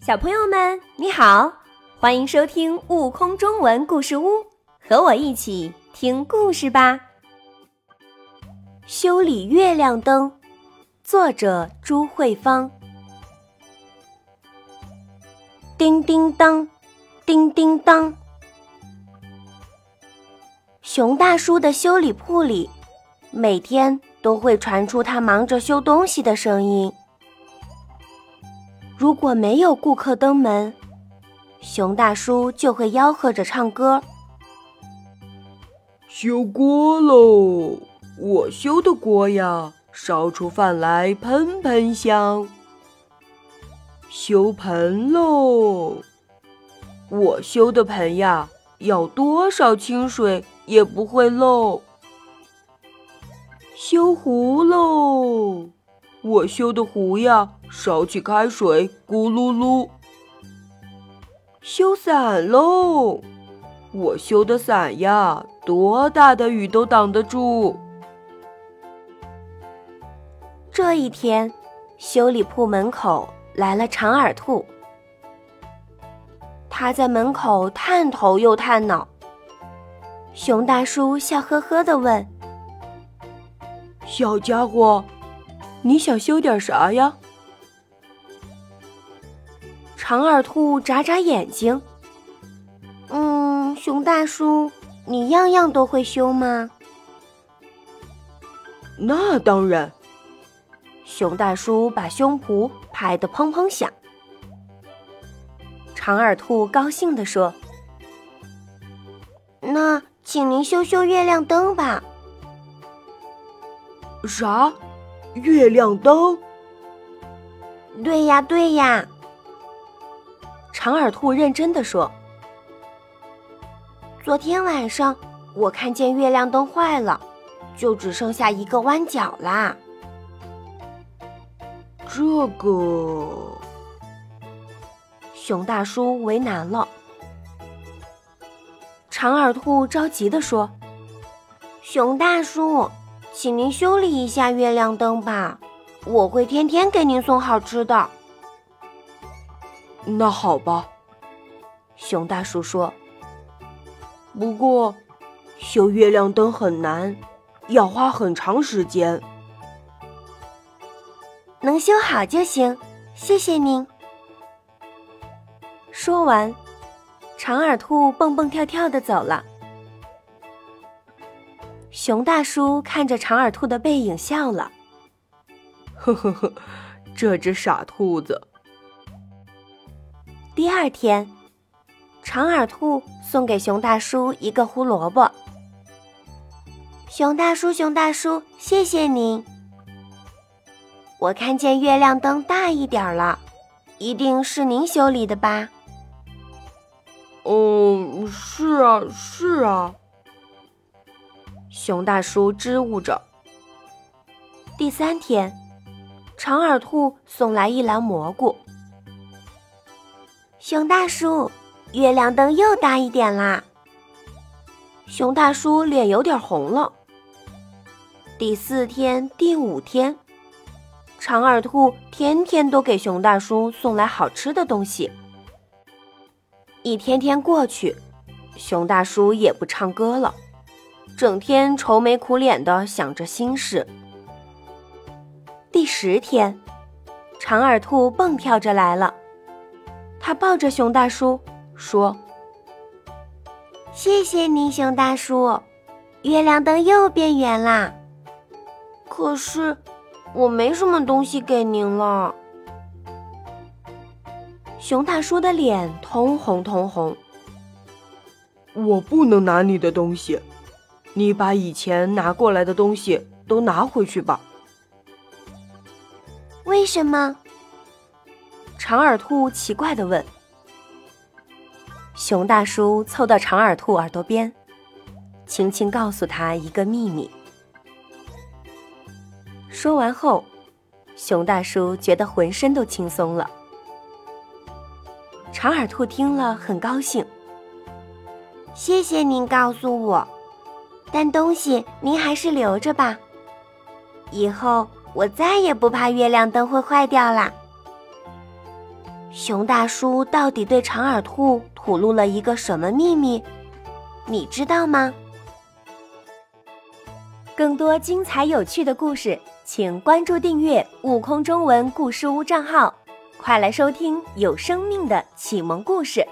小朋友们，你好，欢迎收听《悟空中文故事屋》，和我一起听故事吧。修理月亮灯，作者朱慧芳。叮叮当，叮叮当，熊大叔的修理铺里，每天都会传出他忙着修东西的声音。如果没有顾客登门，熊大叔就会吆喝着唱歌：“修锅喽，我修的锅呀，烧出饭来喷喷香。修盆喽，我修的盆呀，要多少清水也不会漏。修壶喽。”我修的壶呀，烧起开水咕噜噜。修伞喽！我修的伞呀，多大的雨都挡得住。这一天，修理铺门口来了长耳兔，他在门口探头又探脑。熊大叔笑呵呵的问：“小家伙。”你想修点啥呀？长耳兔眨眨眼睛。嗯，熊大叔，你样样都会修吗？那当然。熊大叔把胸脯拍得砰砰响。长耳兔高兴地说：“那请您修修月亮灯吧。”啥？月亮灯，对呀对呀。长耳兔认真的说：“昨天晚上我看见月亮灯坏了，就只剩下一个弯角啦。”这个，熊大叔为难了。长耳兔着急的说：“熊大叔。”请您修理一下月亮灯吧，我会天天给您送好吃的。那好吧，熊大叔说。不过，修月亮灯很难，要花很长时间。能修好就行，谢谢您。说完，长耳兔蹦蹦跳跳的走了。熊大叔看着长耳兔的背影笑了，呵呵呵，这只傻兔子。第二天，长耳兔送给熊大叔一个胡萝卜。熊大叔，熊大叔，谢谢您。我看见月亮灯大一点了，一定是您修理的吧？嗯，是啊，是啊。熊大叔支吾着。第三天，长耳兔送来一篮蘑菇。熊大叔，月亮灯又大一点啦。熊大叔脸有点红了。第四天、第五天，长耳兔天天都给熊大叔送来好吃的东西。一天天过去，熊大叔也不唱歌了。整天愁眉苦脸的想着心事。第十天，长耳兔蹦跳着来了，他抱着熊大叔说：“谢谢您，熊大叔，月亮灯又变圆啦。可是我没什么东西给您了。”熊大叔的脸通红通红。我不能拿你的东西。你把以前拿过来的东西都拿回去吧。为什么？长耳兔奇怪的问。熊大叔凑到长耳兔耳朵边，轻轻告诉他一个秘密。说完后，熊大叔觉得浑身都轻松了。长耳兔听了很高兴。谢谢您告诉我。但东西您还是留着吧，以后我再也不怕月亮灯会坏掉啦。熊大叔到底对长耳兔吐露了一个什么秘密？你知道吗？更多精彩有趣的故事，请关注订阅“悟空中文故事屋”账号，快来收听有生命的启蒙故事。